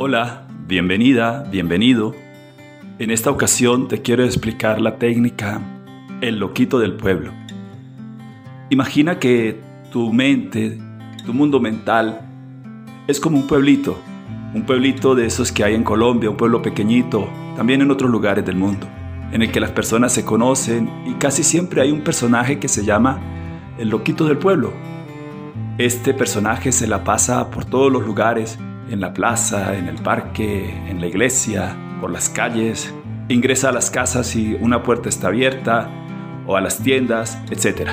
Hola, bienvenida, bienvenido. En esta ocasión te quiero explicar la técnica El loquito del pueblo. Imagina que tu mente, tu mundo mental, es como un pueblito, un pueblito de esos que hay en Colombia, un pueblo pequeñito, también en otros lugares del mundo, en el que las personas se conocen y casi siempre hay un personaje que se llama el loquito del pueblo. Este personaje se la pasa por todos los lugares, en la plaza, en el parque, en la iglesia, por las calles, ingresa a las casas y una puerta está abierta, o a las tiendas, etc.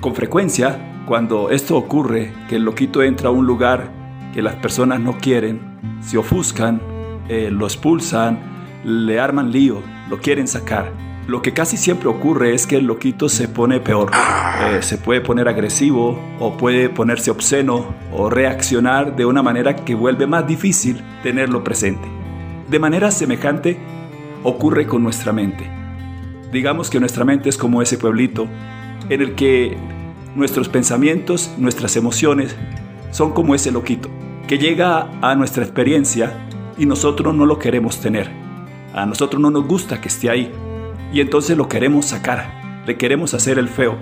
Con frecuencia, cuando esto ocurre, que el loquito entra a un lugar que las personas no quieren, se ofuscan, eh, lo expulsan, le arman lío, lo quieren sacar. Lo que casi siempre ocurre es que el loquito se pone peor. Eh, se puede poner agresivo o puede ponerse obsceno o reaccionar de una manera que vuelve más difícil tenerlo presente. De manera semejante ocurre con nuestra mente. Digamos que nuestra mente es como ese pueblito en el que nuestros pensamientos, nuestras emociones son como ese loquito que llega a nuestra experiencia y nosotros no lo queremos tener. A nosotros no nos gusta que esté ahí y entonces lo queremos sacar, le queremos hacer el feo.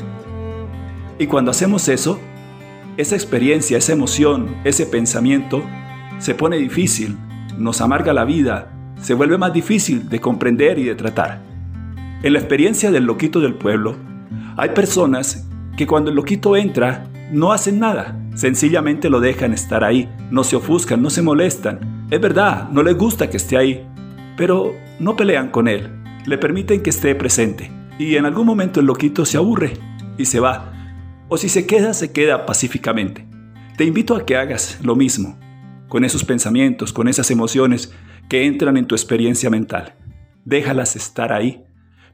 Y cuando hacemos eso, esa experiencia, esa emoción, ese pensamiento se pone difícil, nos amarga la vida, se vuelve más difícil de comprender y de tratar. En la experiencia del loquito del pueblo, hay personas que cuando el loquito entra no hacen nada, sencillamente lo dejan estar ahí, no se ofuscan, no se molestan. Es verdad, no les gusta que esté ahí, pero no pelean con él, le permiten que esté presente y en algún momento el loquito se aburre y se va. O si se queda, se queda pacíficamente. Te invito a que hagas lo mismo con esos pensamientos, con esas emociones que entran en tu experiencia mental. Déjalas estar ahí.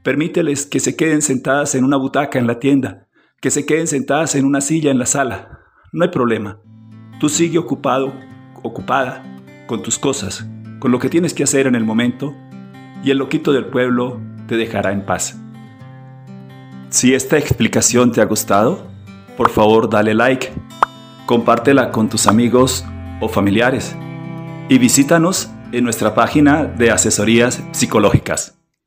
Permíteles que se queden sentadas en una butaca en la tienda, que se queden sentadas en una silla en la sala. No hay problema. Tú sigue ocupado, ocupada con tus cosas, con lo que tienes que hacer en el momento y el loquito del pueblo te dejará en paz. Si esta explicación te ha gustado, por favor dale like, compártela con tus amigos o familiares y visítanos en nuestra página de asesorías psicológicas.